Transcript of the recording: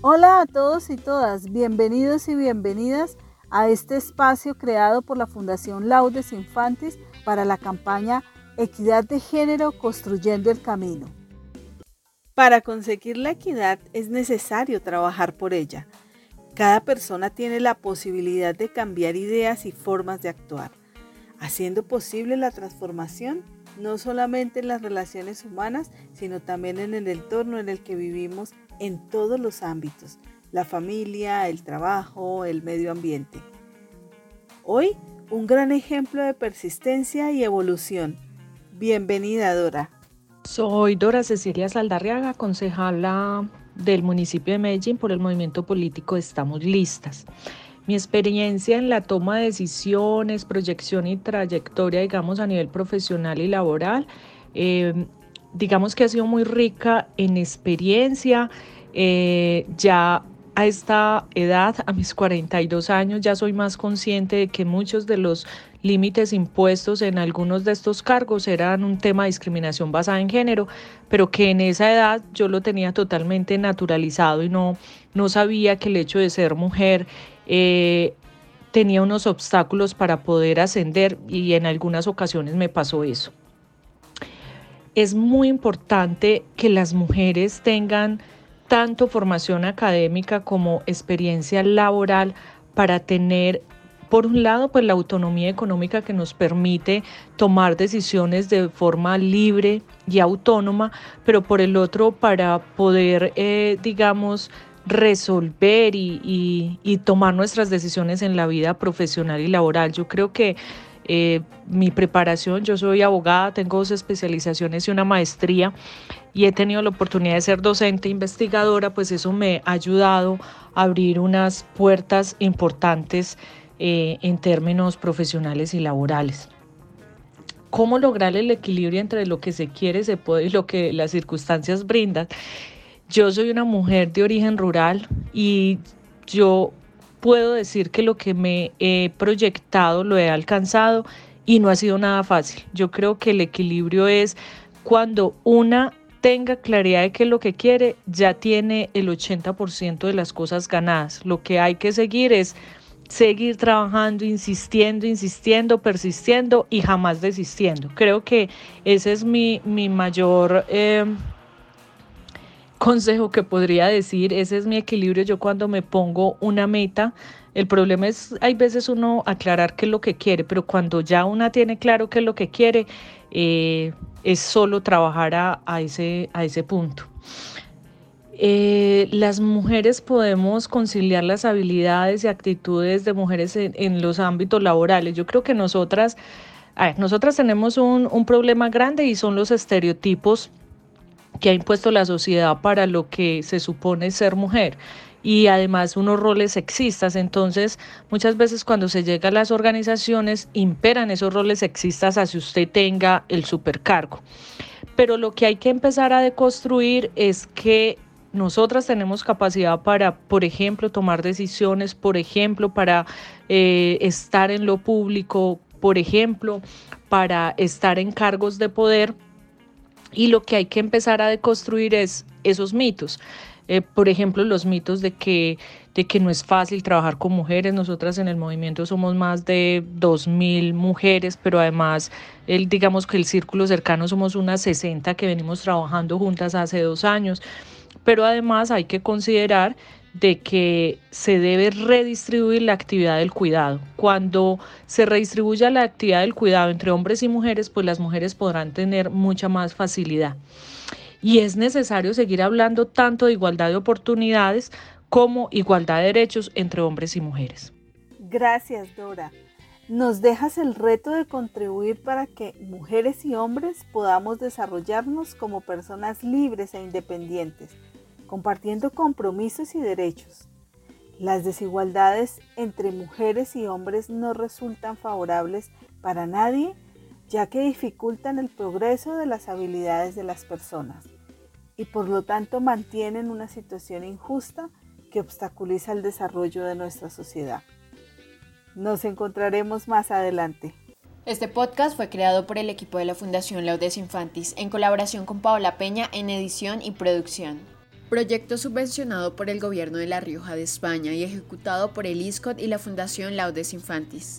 Hola a todos y todas, bienvenidos y bienvenidas a este espacio creado por la Fundación Laudes Infantis para la campaña Equidad de Género Construyendo el Camino. Para conseguir la equidad es necesario trabajar por ella. Cada persona tiene la posibilidad de cambiar ideas y formas de actuar, haciendo posible la transformación no solamente en las relaciones humanas, sino también en el entorno en el que vivimos en todos los ámbitos, la familia, el trabajo, el medio ambiente. Hoy, un gran ejemplo de persistencia y evolución. Bienvenida, Dora. Soy Dora Cecilia Saldarriaga, concejala del municipio de Medellín por el movimiento político Estamos Listas. Mi experiencia en la toma de decisiones, proyección y trayectoria, digamos, a nivel profesional y laboral, eh, digamos que ha sido muy rica en experiencia. Eh, ya a esta edad, a mis 42 años, ya soy más consciente de que muchos de los límites impuestos en algunos de estos cargos eran un tema de discriminación basada en género, pero que en esa edad yo lo tenía totalmente naturalizado y no, no sabía que el hecho de ser mujer eh, tenía unos obstáculos para poder ascender y en algunas ocasiones me pasó eso es muy importante que las mujeres tengan tanto formación académica como experiencia laboral para tener por un lado, pues la autonomía económica que nos permite tomar decisiones de forma libre y autónoma, pero por el otro, para poder, eh, digamos, resolver y, y, tomar nuestras decisiones en la vida profesional y laboral. Yo creo que eh, mi preparación, yo soy abogada, tengo dos especializaciones y una maestría y he tenido la oportunidad de ser docente investigadora, pues eso me ha ayudado a abrir unas puertas importantes eh, en términos profesionales y laborales. ¿Cómo lograr el equilibrio entre lo que se quiere, se puede y lo que las circunstancias brindan? Yo soy una mujer de origen rural y yo puedo decir que lo que me he proyectado lo he alcanzado y no ha sido nada fácil. Yo creo que el equilibrio es cuando una tenga claridad de que lo que quiere ya tiene el 80% de las cosas ganadas. Lo que hay que seguir es seguir trabajando, insistiendo, insistiendo, persistiendo y jamás desistiendo. Creo que ese es mi, mi mayor... Eh, consejo que podría decir, ese es mi equilibrio yo cuando me pongo una meta. El problema es, hay veces uno aclarar qué es lo que quiere, pero cuando ya una tiene claro qué es lo que quiere, eh, es solo trabajar a, ese, a ese punto. Eh, las mujeres podemos conciliar las habilidades y actitudes de mujeres en, los ámbitos laborales. Yo creo que nosotras, nosotras tenemos un, un problema grande y son los estereotipos que ha impuesto la sociedad para lo que se supone ser mujer y además unos roles sexistas. Entonces, muchas veces cuando se llega a las organizaciones, imperan esos roles sexistas hacia usted tenga el supercargo. Pero lo que hay que empezar a deconstruir es que nosotras tenemos capacidad para, por ejemplo, tomar decisiones, por ejemplo, para eh, estar en lo público, por ejemplo, para estar en cargos de poder y lo que hay que empezar a deconstruir es esos mitos. Eh, por ejemplo, los mitos de que, de que no es fácil trabajar con mujeres. Nosotras en el movimiento somos más de 2.000 mujeres, pero además, el, digamos que el círculo cercano somos unas 60 que venimos trabajando juntas hace dos años. Pero además hay que considerar de que se debe redistribuir la actividad del cuidado. Cuando se redistribuya la actividad del cuidado entre hombres y mujeres, pues las mujeres podrán tener mucha más facilidad. Y es necesario seguir hablando tanto de igualdad de oportunidades como igualdad de derechos entre hombres y mujeres. Gracias, Dora. Nos dejas el reto de contribuir para que mujeres y hombres podamos desarrollarnos como personas libres e independientes compartiendo compromisos y derechos. Las desigualdades entre mujeres y hombres no resultan favorables para nadie, ya que dificultan el progreso de las habilidades de las personas y por lo tanto mantienen una situación injusta que obstaculiza el desarrollo de nuestra sociedad. Nos encontraremos más adelante. Este podcast fue creado por el equipo de la Fundación Laudes Infantis en colaboración con Paola Peña en edición y producción. Proyecto subvencionado por el Gobierno de La Rioja de España y ejecutado por el ISCOT y la Fundación Laudes Infantis.